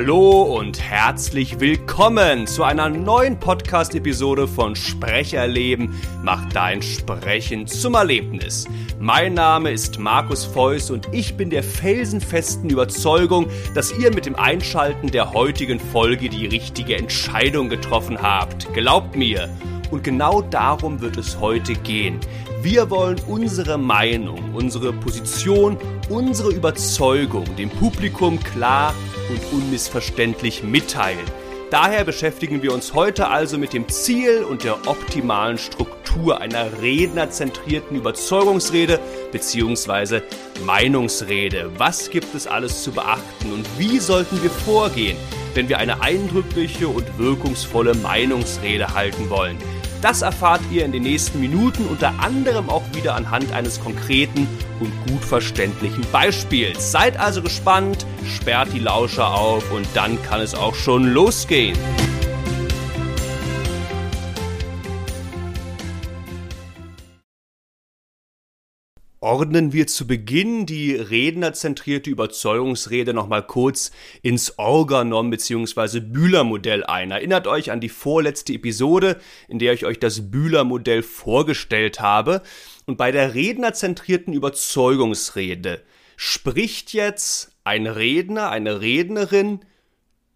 Hallo und herzlich willkommen zu einer neuen Podcast-Episode von Sprecherleben. Mach dein Sprechen zum Erlebnis. Mein Name ist Markus Feuss und ich bin der felsenfesten Überzeugung, dass ihr mit dem Einschalten der heutigen Folge die richtige Entscheidung getroffen habt. Glaubt mir. Und genau darum wird es heute gehen. Wir wollen unsere Meinung, unsere Position, unsere Überzeugung dem Publikum klar und unmissverständlich mitteilen. Daher beschäftigen wir uns heute also mit dem Ziel und der optimalen Struktur einer rednerzentrierten Überzeugungsrede bzw. Meinungsrede. Was gibt es alles zu beachten und wie sollten wir vorgehen, wenn wir eine eindrückliche und wirkungsvolle Meinungsrede halten wollen? Das erfahrt ihr in den nächsten Minuten unter anderem auch wieder anhand eines konkreten und gut verständlichen Beispiels. Seid also gespannt, sperrt die Lauscher auf und dann kann es auch schon losgehen. Ordnen wir zu Beginn die rednerzentrierte Überzeugungsrede nochmal kurz ins Organon bzw. Bühler-Modell ein. Erinnert euch an die vorletzte Episode, in der ich euch das Bühler-Modell vorgestellt habe. Und bei der rednerzentrierten Überzeugungsrede spricht jetzt ein Redner, eine Rednerin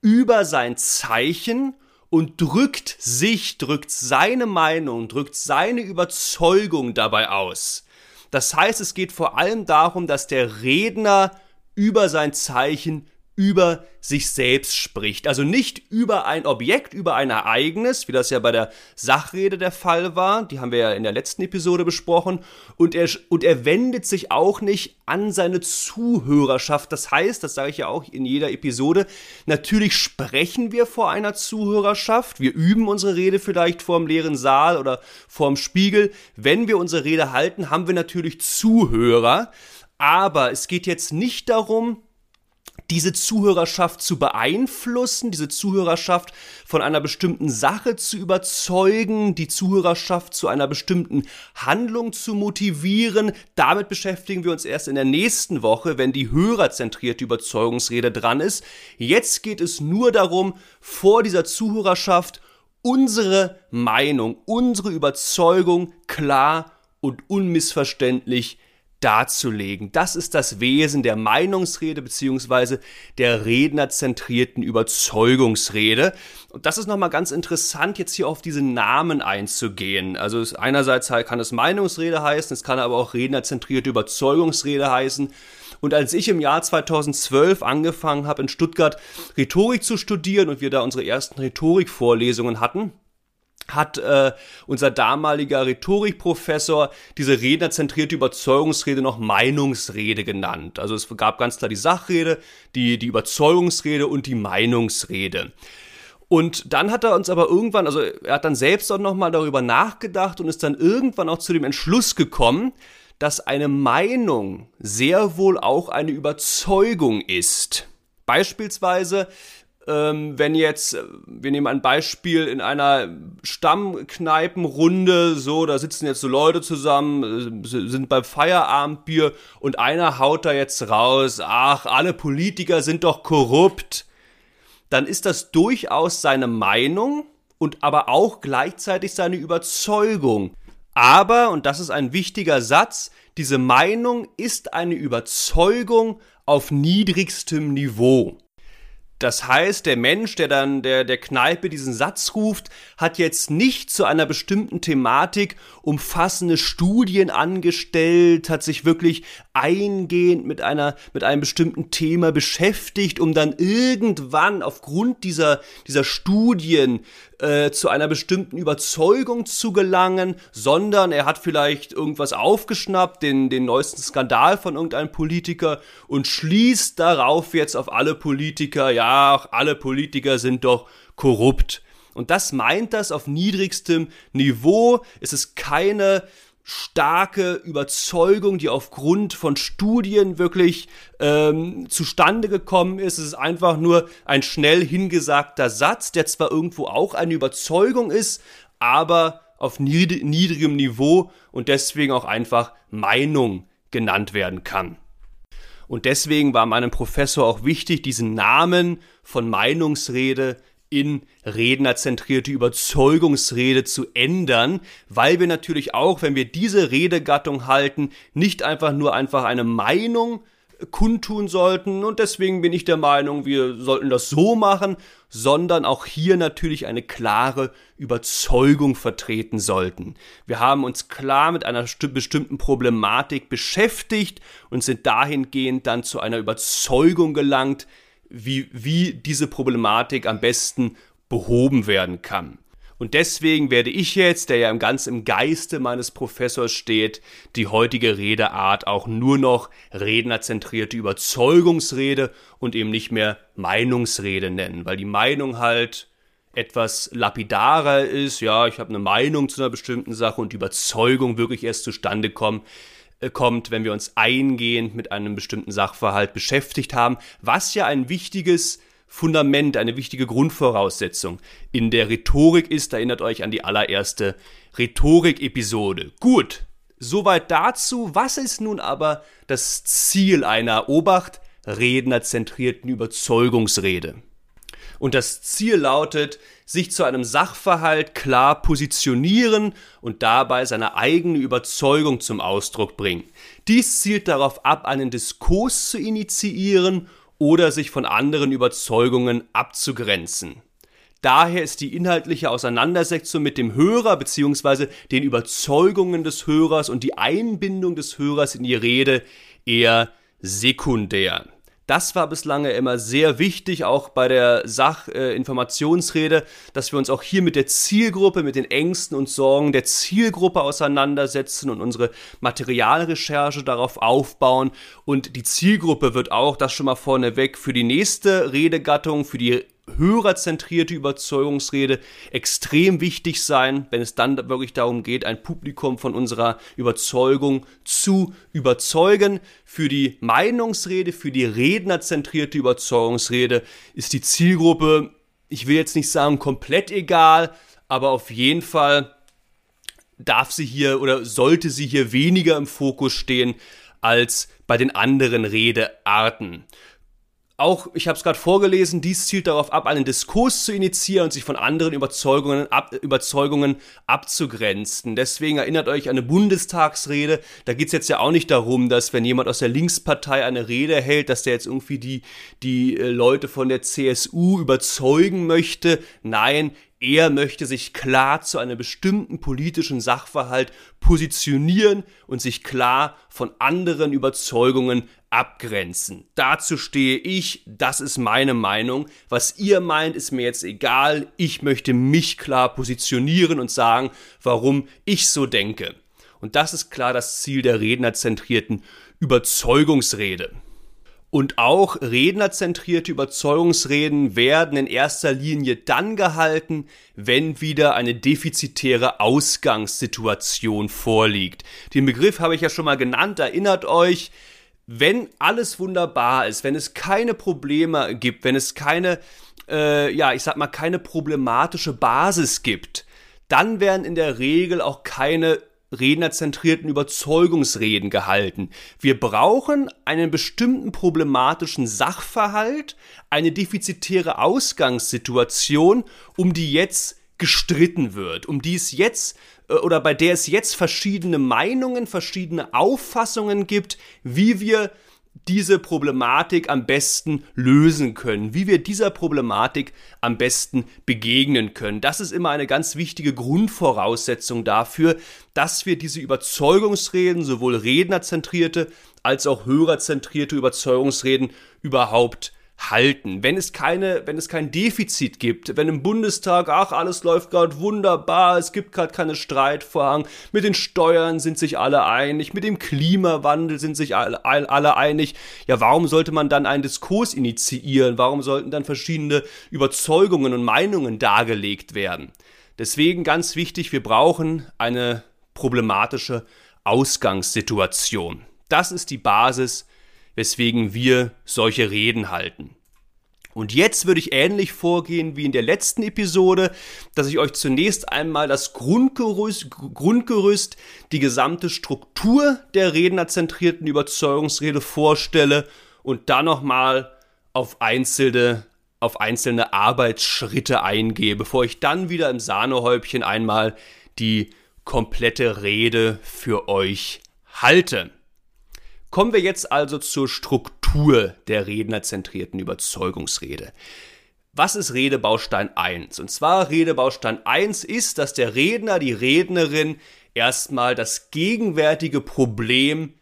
über sein Zeichen und drückt sich, drückt seine Meinung, drückt seine Überzeugung dabei aus. Das heißt, es geht vor allem darum, dass der Redner über sein Zeichen über sich selbst spricht. Also nicht über ein Objekt, über ein Ereignis, wie das ja bei der Sachrede der Fall war. Die haben wir ja in der letzten Episode besprochen. Und er, und er wendet sich auch nicht an seine Zuhörerschaft. Das heißt, das sage ich ja auch in jeder Episode, natürlich sprechen wir vor einer Zuhörerschaft. Wir üben unsere Rede vielleicht vor dem leeren Saal oder vor dem Spiegel. Wenn wir unsere Rede halten, haben wir natürlich Zuhörer. Aber es geht jetzt nicht darum, diese Zuhörerschaft zu beeinflussen, diese Zuhörerschaft von einer bestimmten Sache zu überzeugen, die Zuhörerschaft zu einer bestimmten Handlung zu motivieren. Damit beschäftigen wir uns erst in der nächsten Woche, wenn die hörerzentrierte Überzeugungsrede dran ist. Jetzt geht es nur darum, vor dieser Zuhörerschaft unsere Meinung, unsere Überzeugung klar und unmissverständlich darzulegen. Das ist das Wesen der Meinungsrede beziehungsweise der rednerzentrierten Überzeugungsrede. Und das ist nochmal ganz interessant, jetzt hier auf diese Namen einzugehen. Also einerseits kann es Meinungsrede heißen, es kann aber auch rednerzentrierte Überzeugungsrede heißen. Und als ich im Jahr 2012 angefangen habe, in Stuttgart Rhetorik zu studieren und wir da unsere ersten Rhetorikvorlesungen hatten, hat äh, unser damaliger Rhetorikprofessor diese rednerzentrierte Überzeugungsrede noch Meinungsrede genannt. Also es gab ganz klar die Sachrede, die, die Überzeugungsrede und die Meinungsrede. Und dann hat er uns aber irgendwann, also er hat dann selbst auch nochmal darüber nachgedacht und ist dann irgendwann auch zu dem Entschluss gekommen, dass eine Meinung sehr wohl auch eine Überzeugung ist. Beispielsweise ähm, wenn jetzt, äh, wir nehmen ein Beispiel in einer Stammkneipenrunde, so, da sitzen jetzt so Leute zusammen, äh, sind beim Feierabendbier und einer haut da jetzt raus, ach, alle Politiker sind doch korrupt, dann ist das durchaus seine Meinung und aber auch gleichzeitig seine Überzeugung. Aber, und das ist ein wichtiger Satz, diese Meinung ist eine Überzeugung auf niedrigstem Niveau. Das heißt, der Mensch, der dann der, der Kneipe diesen Satz ruft, hat jetzt nicht zu einer bestimmten Thematik umfassende Studien angestellt, hat sich wirklich eingehend mit einer, mit einem bestimmten Thema beschäftigt, um dann irgendwann aufgrund dieser, dieser Studien äh, zu einer bestimmten Überzeugung zu gelangen, sondern er hat vielleicht irgendwas aufgeschnappt, den, den neuesten Skandal von irgendeinem Politiker und schließt darauf jetzt auf alle Politiker, ja, alle Politiker sind doch korrupt. Und das meint das auf niedrigstem Niveau. Es ist keine starke Überzeugung, die aufgrund von Studien wirklich ähm, zustande gekommen ist. Es ist einfach nur ein schnell hingesagter Satz, der zwar irgendwo auch eine Überzeugung ist, aber auf niedrigem Niveau und deswegen auch einfach Meinung genannt werden kann. Und deswegen war meinem Professor auch wichtig, diesen Namen von Meinungsrede in rednerzentrierte Überzeugungsrede zu ändern, weil wir natürlich auch, wenn wir diese Redegattung halten, nicht einfach nur einfach eine Meinung kundtun sollten und deswegen bin ich der Meinung, wir sollten das so machen, sondern auch hier natürlich eine klare Überzeugung vertreten sollten. Wir haben uns klar mit einer bestimmten Problematik beschäftigt und sind dahingehend dann zu einer Überzeugung gelangt, wie, wie diese Problematik am besten behoben werden kann. Und deswegen werde ich jetzt, der ja ganz im Geiste meines Professors steht, die heutige Redeart auch nur noch rednerzentrierte Überzeugungsrede und eben nicht mehr Meinungsrede nennen, weil die Meinung halt etwas lapidarer ist, ja, ich habe eine Meinung zu einer bestimmten Sache und die Überzeugung wirklich erst zustande kommt, äh, kommt, wenn wir uns eingehend mit einem bestimmten Sachverhalt beschäftigt haben, was ja ein wichtiges Fundament, eine wichtige Grundvoraussetzung in der Rhetorik ist. Erinnert euch an die allererste Rhetorik-Episode. Gut, soweit dazu. Was ist nun aber das Ziel einer Obacht rednerzentrierten Überzeugungsrede? Und das Ziel lautet, sich zu einem Sachverhalt klar positionieren und dabei seine eigene Überzeugung zum Ausdruck bringen. Dies zielt darauf ab, einen Diskurs zu initiieren oder sich von anderen Überzeugungen abzugrenzen. Daher ist die inhaltliche Auseinandersetzung mit dem Hörer bzw. den Überzeugungen des Hörers und die Einbindung des Hörers in die Rede eher sekundär. Das war bislang immer sehr wichtig, auch bei der Sachinformationsrede, äh, dass wir uns auch hier mit der Zielgruppe, mit den Ängsten und Sorgen der Zielgruppe auseinandersetzen und unsere Materialrecherche darauf aufbauen. Und die Zielgruppe wird auch, das schon mal vorneweg, für die nächste Redegattung, für die hörerzentrierte Überzeugungsrede extrem wichtig sein, wenn es dann wirklich darum geht, ein Publikum von unserer Überzeugung zu überzeugen. Für die Meinungsrede, für die rednerzentrierte Überzeugungsrede ist die Zielgruppe, ich will jetzt nicht sagen komplett egal, aber auf jeden Fall darf sie hier oder sollte sie hier weniger im Fokus stehen als bei den anderen Redearten auch, ich habe es gerade vorgelesen, dies zielt darauf ab, einen Diskurs zu initiieren und sich von anderen Überzeugungen, ab, Überzeugungen abzugrenzen. Deswegen erinnert euch an eine Bundestagsrede. Da geht es jetzt ja auch nicht darum, dass wenn jemand aus der Linkspartei eine Rede hält, dass der jetzt irgendwie die, die äh, Leute von der CSU überzeugen möchte. Nein, er möchte sich klar zu einem bestimmten politischen Sachverhalt positionieren und sich klar von anderen Überzeugungen abgrenzen. Dazu stehe ich, das ist meine Meinung. Was ihr meint, ist mir jetzt egal. Ich möchte mich klar positionieren und sagen, warum ich so denke. Und das ist klar das Ziel der rednerzentrierten Überzeugungsrede. Und auch rednerzentrierte Überzeugungsreden werden in erster Linie dann gehalten, wenn wieder eine defizitäre Ausgangssituation vorliegt. Den Begriff habe ich ja schon mal genannt, erinnert euch, wenn alles wunderbar ist, wenn es keine Probleme gibt, wenn es keine, äh, ja, ich sag mal, keine problematische Basis gibt, dann werden in der Regel auch keine rednerzentrierten Überzeugungsreden gehalten. Wir brauchen einen bestimmten problematischen Sachverhalt, eine defizitäre Ausgangssituation, um die jetzt gestritten wird, um die es jetzt oder bei der es jetzt verschiedene Meinungen, verschiedene Auffassungen gibt, wie wir diese Problematik am besten lösen können, wie wir dieser Problematik am besten begegnen können. Das ist immer eine ganz wichtige Grundvoraussetzung dafür, dass wir diese Überzeugungsreden, sowohl rednerzentrierte als auch hörerzentrierte Überzeugungsreden überhaupt halten. Wenn es keine, wenn es kein Defizit gibt, wenn im Bundestag, ach, alles läuft gerade wunderbar, es gibt gerade keine Streitvorhang, mit den Steuern sind sich alle einig, mit dem Klimawandel sind sich alle, alle einig, ja, warum sollte man dann einen Diskurs initiieren? Warum sollten dann verschiedene Überzeugungen und Meinungen dargelegt werden? Deswegen ganz wichtig, wir brauchen eine problematische Ausgangssituation. Das ist die Basis weswegen wir solche Reden halten. Und jetzt würde ich ähnlich vorgehen wie in der letzten Episode, dass ich euch zunächst einmal das Grundgerüst, Grundgerüst die gesamte Struktur der rednerzentrierten Überzeugungsrede vorstelle und dann nochmal auf einzelne, auf einzelne Arbeitsschritte eingehe, bevor ich dann wieder im Sahnehäubchen einmal die komplette Rede für euch halte. Kommen wir jetzt also zur Struktur der rednerzentrierten Überzeugungsrede. Was ist Redebaustein 1? Und zwar Redebaustein 1 ist, dass der Redner, die Rednerin erstmal das gegenwärtige Problem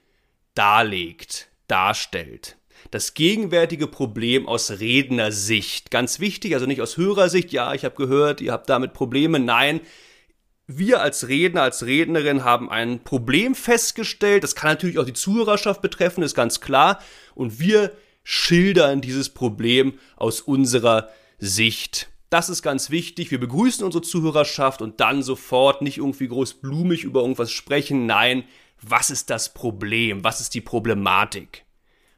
darlegt, darstellt. Das gegenwärtige Problem aus Rednersicht. Ganz wichtig, also nicht aus Hörersicht, ja, ich habe gehört, ihr habt damit Probleme. Nein, wir als Redner, als Rednerin haben ein Problem festgestellt. Das kann natürlich auch die Zuhörerschaft betreffen, ist ganz klar. Und wir schildern dieses Problem aus unserer Sicht. Das ist ganz wichtig. Wir begrüßen unsere Zuhörerschaft und dann sofort nicht irgendwie groß blumig über irgendwas sprechen. Nein, was ist das Problem? Was ist die Problematik?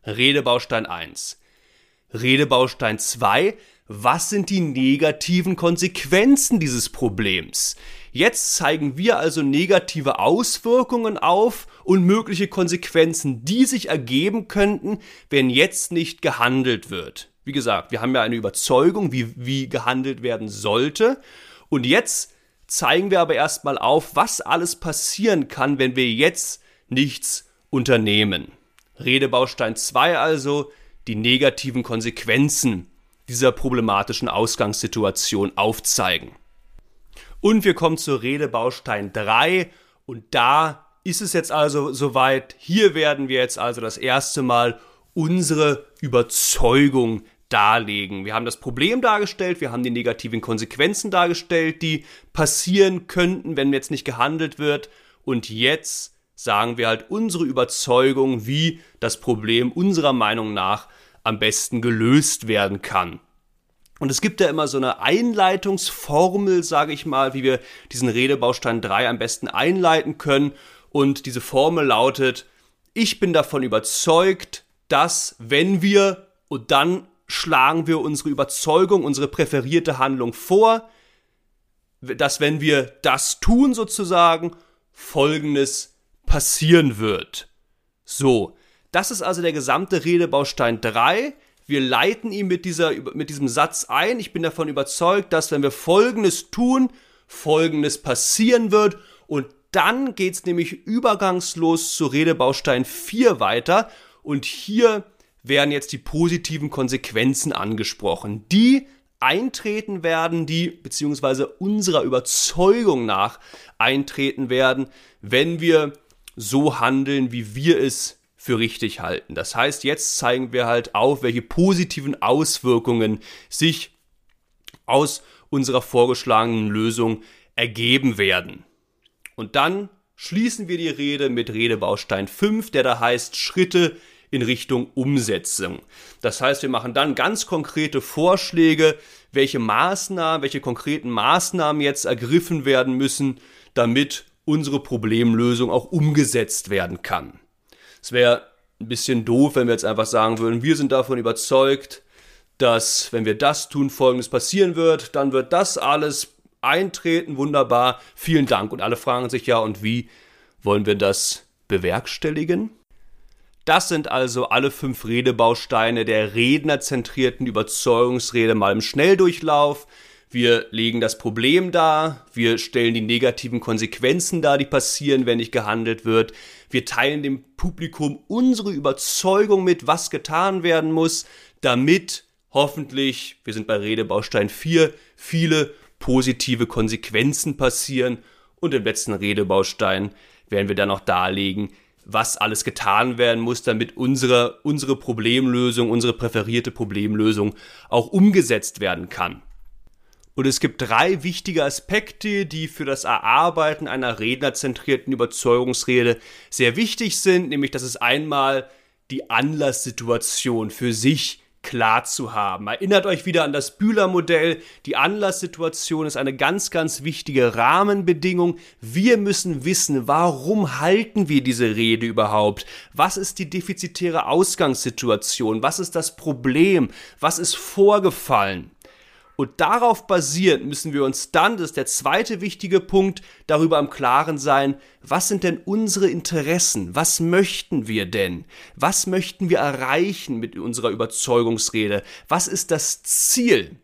Redebaustein 1. Redebaustein 2. Was sind die negativen Konsequenzen dieses Problems? Jetzt zeigen wir also negative Auswirkungen auf und mögliche Konsequenzen, die sich ergeben könnten, wenn jetzt nicht gehandelt wird. Wie gesagt, wir haben ja eine Überzeugung, wie, wie gehandelt werden sollte. Und jetzt zeigen wir aber erstmal auf, was alles passieren kann, wenn wir jetzt nichts unternehmen. Redebaustein 2 also, die negativen Konsequenzen dieser problematischen Ausgangssituation aufzeigen. Und wir kommen zur Redebaustein 3 und da ist es jetzt also soweit. Hier werden wir jetzt also das erste Mal unsere Überzeugung darlegen. Wir haben das Problem dargestellt, wir haben die negativen Konsequenzen dargestellt, die passieren könnten, wenn jetzt nicht gehandelt wird. Und jetzt sagen wir halt unsere Überzeugung, wie das Problem unserer Meinung nach am besten gelöst werden kann. Und es gibt ja immer so eine Einleitungsformel, sage ich mal, wie wir diesen Redebaustein 3 am besten einleiten können. Und diese Formel lautet, ich bin davon überzeugt, dass wenn wir, und dann schlagen wir unsere Überzeugung, unsere präferierte Handlung vor, dass wenn wir das tun sozusagen, Folgendes passieren wird. So, das ist also der gesamte Redebaustein 3. Wir leiten ihn mit, dieser, mit diesem Satz ein. Ich bin davon überzeugt, dass wenn wir Folgendes tun, Folgendes passieren wird. Und dann geht es nämlich übergangslos zu Redebaustein 4 weiter. Und hier werden jetzt die positiven Konsequenzen angesprochen, die eintreten werden, die beziehungsweise unserer Überzeugung nach eintreten werden, wenn wir so handeln, wie wir es für richtig halten. Das heißt, jetzt zeigen wir halt auf, welche positiven Auswirkungen sich aus unserer vorgeschlagenen Lösung ergeben werden. Und dann schließen wir die Rede mit Redebaustein 5, der da heißt Schritte in Richtung Umsetzung. Das heißt, wir machen dann ganz konkrete Vorschläge, welche Maßnahmen, welche konkreten Maßnahmen jetzt ergriffen werden müssen, damit unsere Problemlösung auch umgesetzt werden kann. Es wäre ein bisschen doof, wenn wir jetzt einfach sagen würden, wir sind davon überzeugt, dass wenn wir das tun, folgendes passieren wird, dann wird das alles eintreten, wunderbar, vielen Dank. Und alle fragen sich ja, und wie wollen wir das bewerkstelligen? Das sind also alle fünf Redebausteine der rednerzentrierten Überzeugungsrede mal im Schnelldurchlauf. Wir legen das Problem dar, wir stellen die negativen Konsequenzen dar, die passieren, wenn nicht gehandelt wird. Wir teilen dem Publikum unsere Überzeugung mit, was getan werden muss, damit hoffentlich, wir sind bei Redebaustein 4, viele positive Konsequenzen passieren. Und im letzten Redebaustein werden wir dann noch darlegen, was alles getan werden muss, damit unsere, unsere Problemlösung, unsere präferierte Problemlösung auch umgesetzt werden kann. Und es gibt drei wichtige Aspekte, die für das Erarbeiten einer rednerzentrierten Überzeugungsrede sehr wichtig sind, nämlich dass es einmal die Anlasssituation für sich klar zu haben. Erinnert euch wieder an das Bühler-Modell. Die Anlasssituation ist eine ganz, ganz wichtige Rahmenbedingung. Wir müssen wissen, warum halten wir diese Rede überhaupt? Was ist die defizitäre Ausgangssituation? Was ist das Problem? Was ist vorgefallen? Und darauf basierend müssen wir uns dann, das ist der zweite wichtige Punkt, darüber im Klaren sein, was sind denn unsere Interessen? Was möchten wir denn? Was möchten wir erreichen mit unserer Überzeugungsrede? Was ist das Ziel?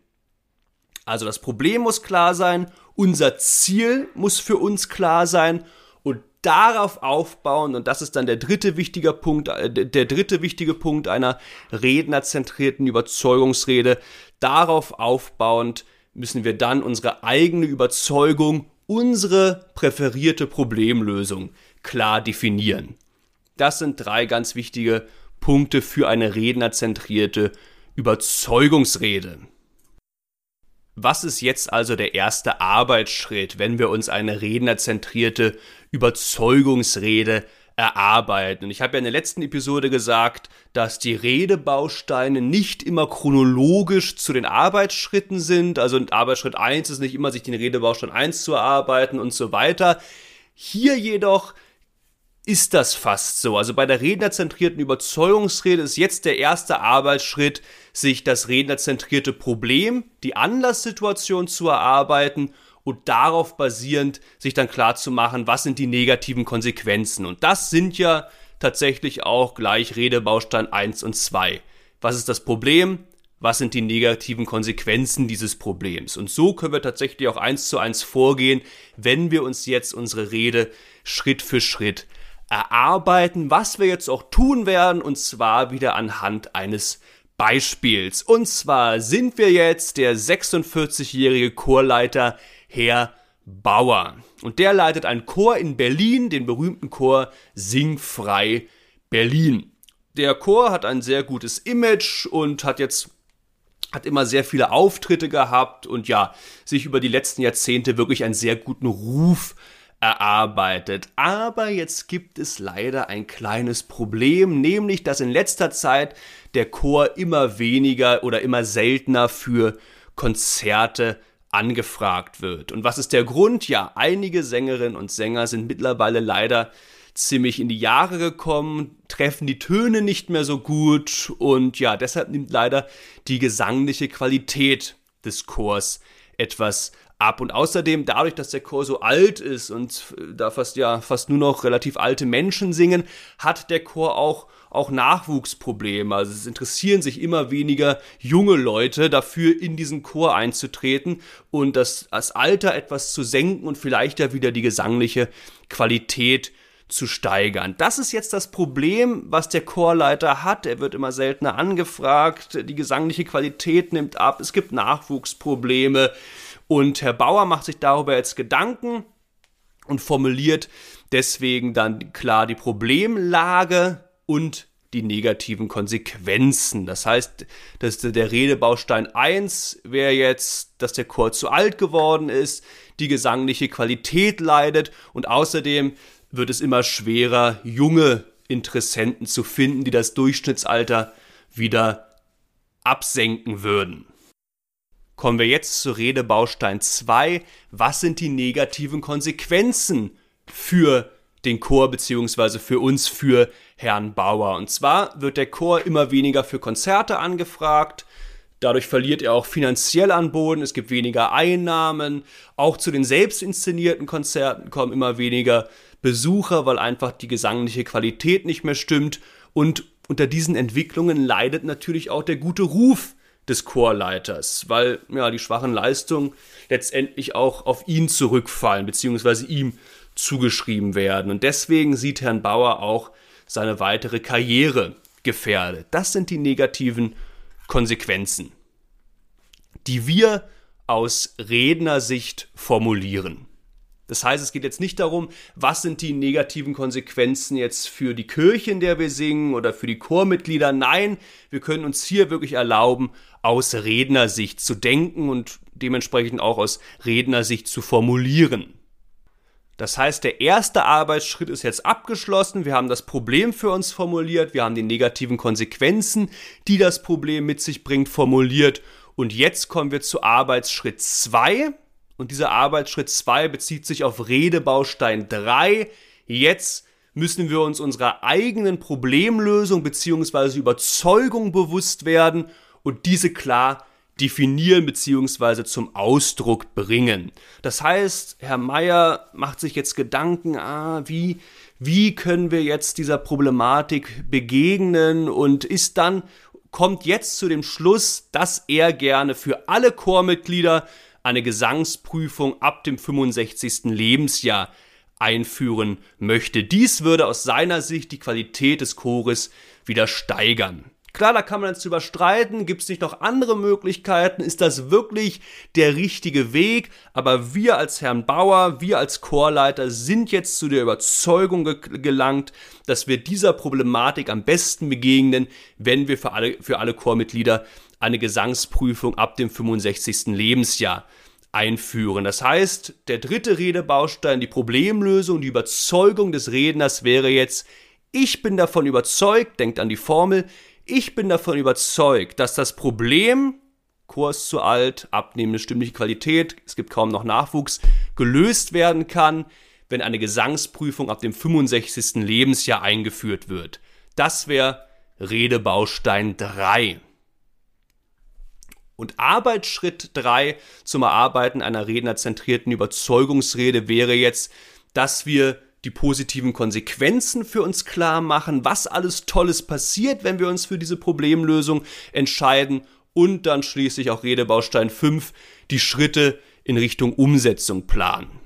Also das Problem muss klar sein, unser Ziel muss für uns klar sein und darauf aufbauen, und das ist dann der dritte wichtige Punkt, äh, der dritte wichtige Punkt einer rednerzentrierten Überzeugungsrede, Darauf aufbauend müssen wir dann unsere eigene Überzeugung, unsere präferierte Problemlösung klar definieren. Das sind drei ganz wichtige Punkte für eine rednerzentrierte Überzeugungsrede. Was ist jetzt also der erste Arbeitsschritt, wenn wir uns eine rednerzentrierte Überzeugungsrede erarbeiten. Und ich habe ja in der letzten Episode gesagt, dass die Redebausteine nicht immer chronologisch zu den Arbeitsschritten sind. Also Arbeitsschritt 1 ist nicht immer, sich den Redebaustein 1 zu erarbeiten und so weiter. Hier jedoch ist das fast so. Also bei der rednerzentrierten Überzeugungsrede ist jetzt der erste Arbeitsschritt, sich das rednerzentrierte Problem, die Anlasssituation zu erarbeiten und darauf basierend sich dann klar zu machen, was sind die negativen Konsequenzen. Und das sind ja tatsächlich auch gleich Redebaustein 1 und 2. Was ist das Problem? Was sind die negativen Konsequenzen dieses Problems? Und so können wir tatsächlich auch eins zu eins vorgehen, wenn wir uns jetzt unsere Rede Schritt für Schritt erarbeiten, was wir jetzt auch tun werden, und zwar wieder anhand eines Beispiels. Und zwar sind wir jetzt der 46-jährige Chorleiter Herr Bauer. Und der leitet einen Chor in Berlin, den berühmten Chor Singfrei Berlin. Der Chor hat ein sehr gutes Image und hat jetzt hat immer sehr viele Auftritte gehabt und ja, sich über die letzten Jahrzehnte wirklich einen sehr guten Ruf erarbeitet. Aber jetzt gibt es leider ein kleines Problem, nämlich dass in letzter Zeit der Chor immer weniger oder immer seltener für Konzerte angefragt wird. Und was ist der Grund? Ja, einige Sängerinnen und Sänger sind mittlerweile leider ziemlich in die Jahre gekommen, treffen die Töne nicht mehr so gut und ja, deshalb nimmt leider die gesangliche Qualität des Chors etwas ab. Und außerdem, dadurch, dass der Chor so alt ist und da fast ja fast nur noch relativ alte Menschen singen, hat der Chor auch auch Nachwuchsprobleme. Also es interessieren sich immer weniger junge Leute dafür, in diesen Chor einzutreten und das, das Alter etwas zu senken und vielleicht ja wieder die gesangliche Qualität zu steigern. Das ist jetzt das Problem, was der Chorleiter hat. Er wird immer seltener angefragt, die gesangliche Qualität nimmt ab, es gibt Nachwuchsprobleme und Herr Bauer macht sich darüber jetzt Gedanken und formuliert deswegen dann klar die Problemlage und die negativen Konsequenzen. Das heißt, dass der Redebaustein 1 wäre jetzt, dass der Chor zu alt geworden ist, die gesangliche Qualität leidet und außerdem wird es immer schwerer, junge Interessenten zu finden, die das Durchschnittsalter wieder absenken würden. Kommen wir jetzt zu Redebaustein 2. Was sind die negativen Konsequenzen für den Chor beziehungsweise für uns, für Herrn Bauer. Und zwar wird der Chor immer weniger für Konzerte angefragt. Dadurch verliert er auch finanziell an Boden. Es gibt weniger Einnahmen. Auch zu den selbst inszenierten Konzerten kommen immer weniger Besucher, weil einfach die gesangliche Qualität nicht mehr stimmt. Und unter diesen Entwicklungen leidet natürlich auch der gute Ruf des Chorleiters, weil ja die schwachen Leistungen letztendlich auch auf ihn zurückfallen, beziehungsweise ihm zugeschrieben werden. Und deswegen sieht Herrn Bauer auch seine weitere Karriere gefährdet. Das sind die negativen Konsequenzen, die wir aus Rednersicht formulieren. Das heißt, es geht jetzt nicht darum, was sind die negativen Konsequenzen jetzt für die Kirche, in der wir singen oder für die Chormitglieder. Nein, wir können uns hier wirklich erlauben, aus Rednersicht zu denken und dementsprechend auch aus Rednersicht zu formulieren. Das heißt, der erste Arbeitsschritt ist jetzt abgeschlossen. Wir haben das Problem für uns formuliert. Wir haben die negativen Konsequenzen, die das Problem mit sich bringt, formuliert. Und jetzt kommen wir zu Arbeitsschritt 2. Und dieser Arbeitsschritt 2 bezieht sich auf Redebaustein 3. Jetzt müssen wir uns unserer eigenen Problemlösung bzw. Überzeugung bewusst werden und diese klar definieren bzw. zum Ausdruck bringen. Das heißt, Herr Meier macht sich jetzt Gedanken, ah, wie, wie können wir jetzt dieser Problematik begegnen und ist dann, kommt jetzt zu dem Schluss, dass er gerne für alle Chormitglieder eine Gesangsprüfung ab dem 65. Lebensjahr einführen möchte. Dies würde aus seiner Sicht die Qualität des Chores wieder steigern. Klar, da kann man jetzt überstreiten, gibt es nicht noch andere Möglichkeiten, ist das wirklich der richtige Weg? Aber wir als Herrn Bauer, wir als Chorleiter sind jetzt zu der Überzeugung ge gelangt, dass wir dieser Problematik am besten begegnen, wenn wir für alle, für alle Chormitglieder eine Gesangsprüfung ab dem 65. Lebensjahr einführen. Das heißt, der dritte Redebaustein, die Problemlösung, die Überzeugung des Redners wäre jetzt, ich bin davon überzeugt, denkt an die Formel, ich bin davon überzeugt, dass das Problem, Kurs zu alt, abnehmende stimmliche Qualität, es gibt kaum noch Nachwuchs, gelöst werden kann, wenn eine Gesangsprüfung ab dem 65. Lebensjahr eingeführt wird. Das wäre Redebaustein 3. Und Arbeitsschritt 3 zum Erarbeiten einer rednerzentrierten Überzeugungsrede wäre jetzt, dass wir die positiven Konsequenzen für uns klar machen, was alles Tolles passiert, wenn wir uns für diese Problemlösung entscheiden und dann schließlich auch Redebaustein 5 die Schritte in Richtung Umsetzung planen.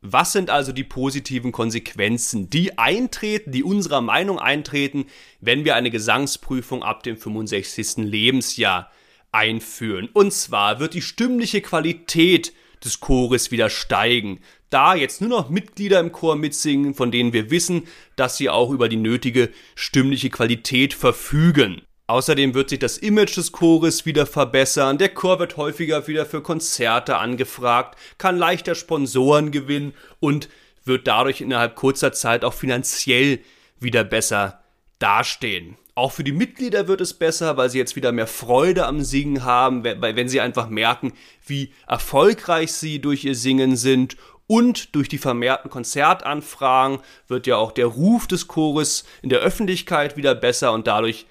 Was sind also die positiven Konsequenzen, die eintreten, die unserer Meinung eintreten, wenn wir eine Gesangsprüfung ab dem 65. Lebensjahr einführen? Und zwar wird die stimmliche Qualität des Chores wieder steigen da jetzt nur noch Mitglieder im Chor mitsingen, von denen wir wissen, dass sie auch über die nötige stimmliche Qualität verfügen. Außerdem wird sich das Image des Chores wieder verbessern, der Chor wird häufiger wieder für Konzerte angefragt, kann leichter Sponsoren gewinnen und wird dadurch innerhalb kurzer Zeit auch finanziell wieder besser dastehen. Auch für die Mitglieder wird es besser, weil sie jetzt wieder mehr Freude am Singen haben, wenn sie einfach merken, wie erfolgreich sie durch ihr Singen sind und durch die vermehrten Konzertanfragen wird ja auch der Ruf des Chores in der Öffentlichkeit wieder besser und dadurch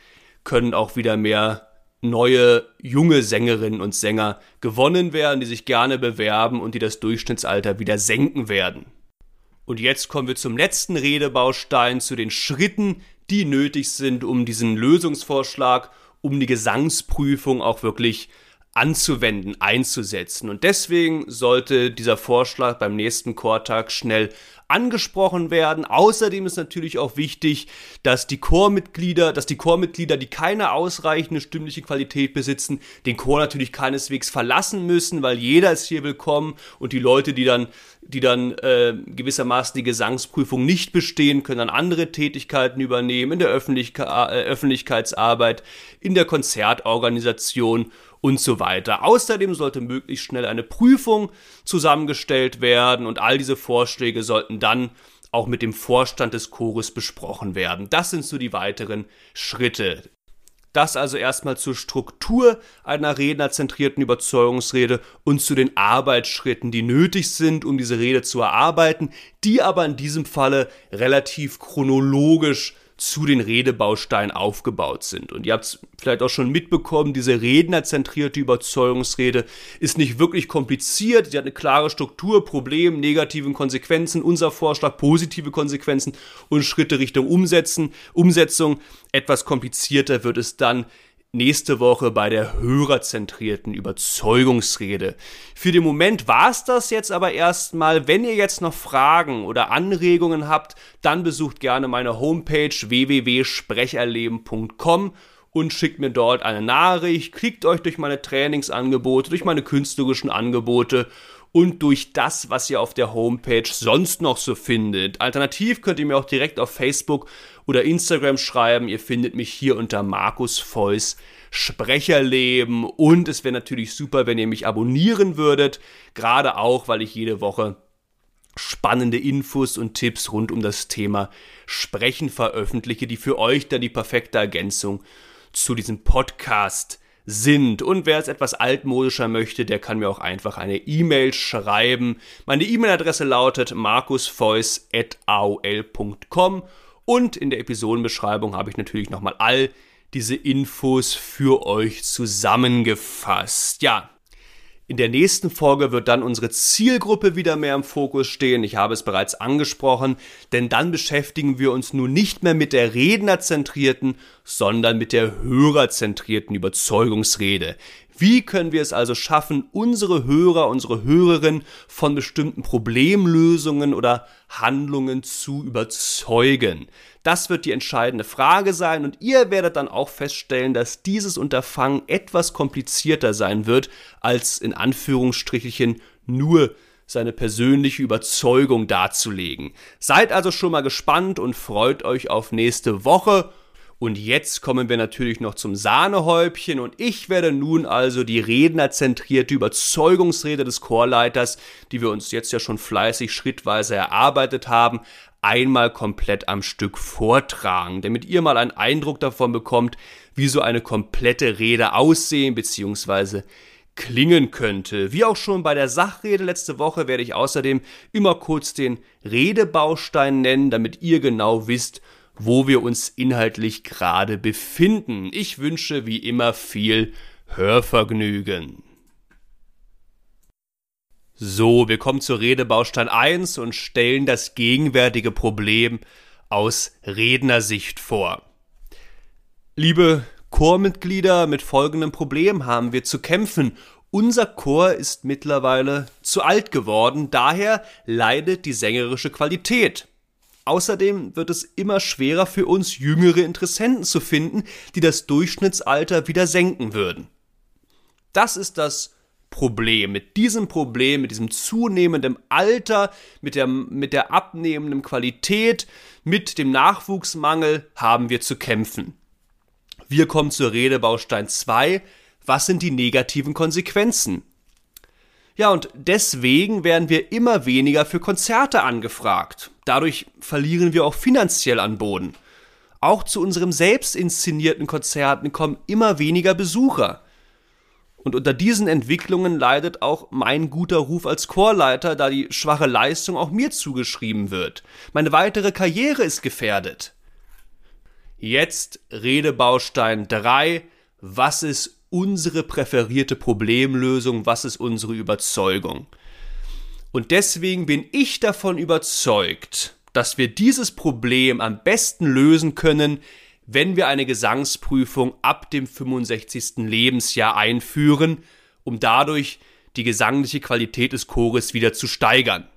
können auch wieder mehr neue junge Sängerinnen und Sänger gewonnen werden, die sich gerne bewerben und die das Durchschnittsalter wieder senken werden. Und jetzt kommen wir zum letzten Redebaustein, zu den Schritten, die nötig sind, um diesen Lösungsvorschlag, um die Gesangsprüfung auch wirklich anzuwenden, einzusetzen. Und deswegen sollte dieser Vorschlag beim nächsten Chortag schnell angesprochen werden. Außerdem ist natürlich auch wichtig, dass die Chormitglieder, dass die Chormitglieder, die keine ausreichende stimmliche Qualität besitzen, den Chor natürlich keineswegs verlassen müssen, weil jeder ist hier willkommen und die Leute, die dann, die dann äh, gewissermaßen die Gesangsprüfung nicht bestehen, können dann andere Tätigkeiten übernehmen in der Öffentlichkeit, äh, Öffentlichkeitsarbeit, in der Konzertorganisation und so weiter. Außerdem sollte möglichst schnell eine Prüfung zusammengestellt werden und all diese Vorschläge sollten dann auch mit dem Vorstand des Chores besprochen werden. Das sind so die weiteren Schritte. Das also erstmal zur Struktur einer rednerzentrierten Überzeugungsrede und zu den Arbeitsschritten, die nötig sind, um diese Rede zu erarbeiten, die aber in diesem Falle relativ chronologisch zu den Redebausteinen aufgebaut sind. Und ihr habt es vielleicht auch schon mitbekommen, diese rednerzentrierte Überzeugungsrede ist nicht wirklich kompliziert. Sie hat eine klare Struktur, Problem, negativen Konsequenzen, unser Vorschlag, positive Konsequenzen und Schritte Richtung Umsetzen, Umsetzung. Etwas komplizierter wird es dann nächste Woche bei der hörerzentrierten Überzeugungsrede. Für den Moment war es das jetzt aber erstmal. Wenn ihr jetzt noch Fragen oder Anregungen habt, dann besucht gerne meine Homepage www.sprecherleben.com und schickt mir dort eine Nachricht, klickt euch durch meine Trainingsangebote, durch meine künstlerischen Angebote und durch das, was ihr auf der Homepage sonst noch so findet. Alternativ könnt ihr mir auch direkt auf Facebook oder Instagram schreiben. Ihr findet mich hier unter Markus Feuss Sprecherleben und es wäre natürlich super, wenn ihr mich abonnieren würdet, gerade auch, weil ich jede Woche spannende Infos und Tipps rund um das Thema Sprechen veröffentliche, die für euch dann die perfekte Ergänzung zu diesem Podcast sind. Und wer es etwas altmodischer möchte, der kann mir auch einfach eine E-Mail schreiben. Meine E-Mail-Adresse lautet markusfeuss.aol.com und in der Episodenbeschreibung habe ich natürlich nochmal all diese Infos für euch zusammengefasst. Ja, in der nächsten Folge wird dann unsere Zielgruppe wieder mehr im Fokus stehen. Ich habe es bereits angesprochen, denn dann beschäftigen wir uns nun nicht mehr mit der rednerzentrierten, sondern mit der hörerzentrierten Überzeugungsrede. Wie können wir es also schaffen, unsere Hörer, unsere Hörerinnen von bestimmten Problemlösungen oder Handlungen zu überzeugen? Das wird die entscheidende Frage sein und ihr werdet dann auch feststellen, dass dieses Unterfangen etwas komplizierter sein wird, als in Anführungsstrichelchen nur seine persönliche Überzeugung darzulegen. Seid also schon mal gespannt und freut euch auf nächste Woche. Und jetzt kommen wir natürlich noch zum Sahnehäubchen und ich werde nun also die rednerzentrierte Überzeugungsrede des Chorleiters, die wir uns jetzt ja schon fleißig schrittweise erarbeitet haben, einmal komplett am Stück vortragen, damit ihr mal einen Eindruck davon bekommt, wie so eine komplette Rede aussehen bzw. klingen könnte. Wie auch schon bei der Sachrede letzte Woche werde ich außerdem immer kurz den Redebaustein nennen, damit ihr genau wisst, wo wir uns inhaltlich gerade befinden. Ich wünsche wie immer viel Hörvergnügen. So, wir kommen zur Redebaustein 1 und stellen das gegenwärtige Problem aus Rednersicht vor. Liebe Chormitglieder, mit folgendem Problem haben wir zu kämpfen. Unser Chor ist mittlerweile zu alt geworden, daher leidet die sängerische Qualität. Außerdem wird es immer schwerer für uns jüngere Interessenten zu finden, die das Durchschnittsalter wieder senken würden. Das ist das Problem. Mit diesem Problem, mit diesem zunehmenden Alter, mit der, mit der abnehmenden Qualität, mit dem Nachwuchsmangel haben wir zu kämpfen. Wir kommen zur Redebaustein 2. Was sind die negativen Konsequenzen? Ja, und deswegen werden wir immer weniger für Konzerte angefragt. Dadurch verlieren wir auch finanziell an Boden. Auch zu unserem selbst inszenierten Konzerten kommen immer weniger Besucher. Und unter diesen Entwicklungen leidet auch mein guter Ruf als Chorleiter, da die schwache Leistung auch mir zugeschrieben wird. Meine weitere Karriere ist gefährdet. Jetzt Redebaustein 3. Was ist unsere präferierte Problemlösung? Was ist unsere Überzeugung? Und deswegen bin ich davon überzeugt, dass wir dieses Problem am besten lösen können, wenn wir eine Gesangsprüfung ab dem 65. Lebensjahr einführen, um dadurch die gesangliche Qualität des Chores wieder zu steigern.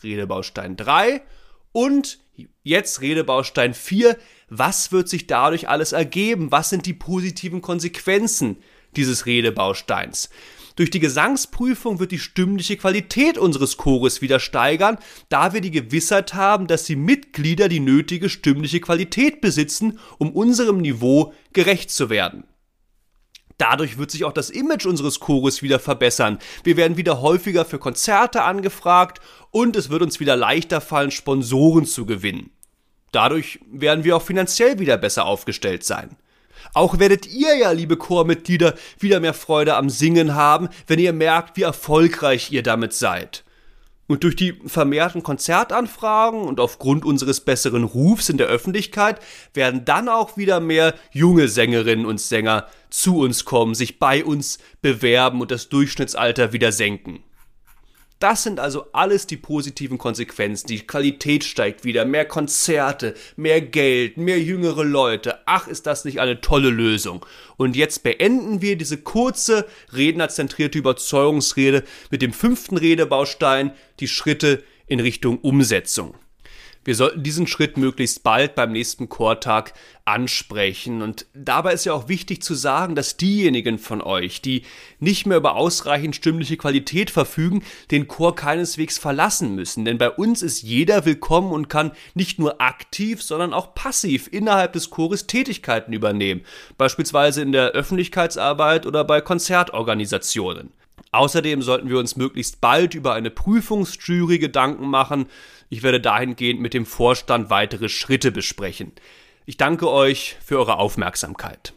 Redebaustein 3 und jetzt Redebaustein 4. Was wird sich dadurch alles ergeben? Was sind die positiven Konsequenzen dieses Redebausteins? Durch die Gesangsprüfung wird die stimmliche Qualität unseres Chores wieder steigern, da wir die Gewissheit haben, dass die Mitglieder die nötige stimmliche Qualität besitzen, um unserem Niveau gerecht zu werden. Dadurch wird sich auch das Image unseres Chores wieder verbessern. Wir werden wieder häufiger für Konzerte angefragt und es wird uns wieder leichter fallen, Sponsoren zu gewinnen. Dadurch werden wir auch finanziell wieder besser aufgestellt sein. Auch werdet ihr ja, liebe Chormitglieder, wieder mehr Freude am Singen haben, wenn ihr merkt, wie erfolgreich ihr damit seid. Und durch die vermehrten Konzertanfragen und aufgrund unseres besseren Rufs in der Öffentlichkeit werden dann auch wieder mehr junge Sängerinnen und Sänger zu uns kommen, sich bei uns bewerben und das Durchschnittsalter wieder senken. Das sind also alles die positiven Konsequenzen. Die Qualität steigt wieder, mehr Konzerte, mehr Geld, mehr jüngere Leute. Ach, ist das nicht eine tolle Lösung. Und jetzt beenden wir diese kurze, rednerzentrierte Überzeugungsrede mit dem fünften Redebaustein, die Schritte in Richtung Umsetzung. Wir sollten diesen Schritt möglichst bald beim nächsten Chortag ansprechen. Und dabei ist ja auch wichtig zu sagen, dass diejenigen von euch, die nicht mehr über ausreichend stimmliche Qualität verfügen, den Chor keineswegs verlassen müssen. Denn bei uns ist jeder willkommen und kann nicht nur aktiv, sondern auch passiv innerhalb des Chores Tätigkeiten übernehmen. Beispielsweise in der Öffentlichkeitsarbeit oder bei Konzertorganisationen. Außerdem sollten wir uns möglichst bald über eine Prüfungsjury Gedanken machen. Ich werde dahingehend mit dem Vorstand weitere Schritte besprechen. Ich danke euch für eure Aufmerksamkeit.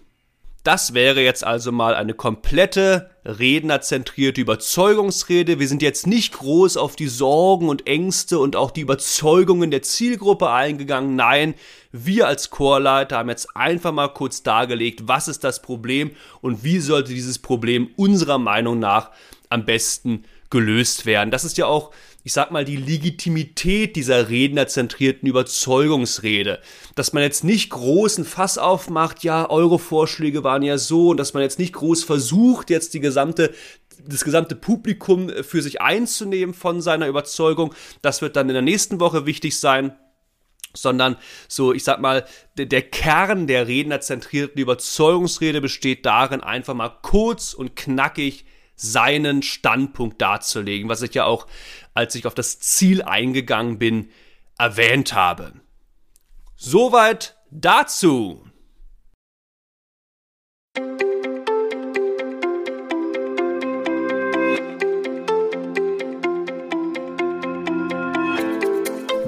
Das wäre jetzt also mal eine komplette rednerzentrierte Überzeugungsrede. Wir sind jetzt nicht groß auf die Sorgen und Ängste und auch die Überzeugungen der Zielgruppe eingegangen. Nein, wir als Chorleiter haben jetzt einfach mal kurz dargelegt, was ist das Problem und wie sollte dieses Problem unserer Meinung nach am besten gelöst werden. Das ist ja auch ich sag mal, die Legitimität dieser rednerzentrierten Überzeugungsrede. Dass man jetzt nicht großen Fass aufmacht, ja, eure Vorschläge waren ja so, und dass man jetzt nicht groß versucht, jetzt die gesamte das gesamte Publikum für sich einzunehmen von seiner Überzeugung. Das wird dann in der nächsten Woche wichtig sein sondern so, ich sag mal, der Kern der rednerzentrierten Überzeugungsrede besteht darin, einfach mal kurz und knackig seinen Standpunkt darzulegen, was ich ja auch, als ich auf das Ziel eingegangen bin, erwähnt habe. Soweit dazu.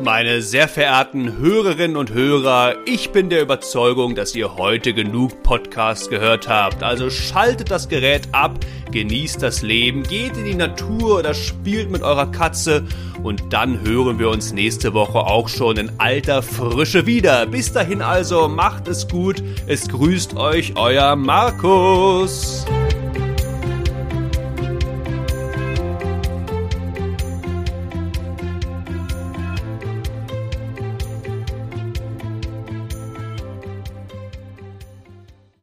Meine sehr verehrten Hörerinnen und Hörer, ich bin der Überzeugung, dass ihr heute genug Podcasts gehört habt. Also schaltet das Gerät ab, genießt das Leben, geht in die Natur oder spielt mit eurer Katze und dann hören wir uns nächste Woche auch schon in alter Frische wieder. Bis dahin also, macht es gut. Es grüßt euch euer Markus.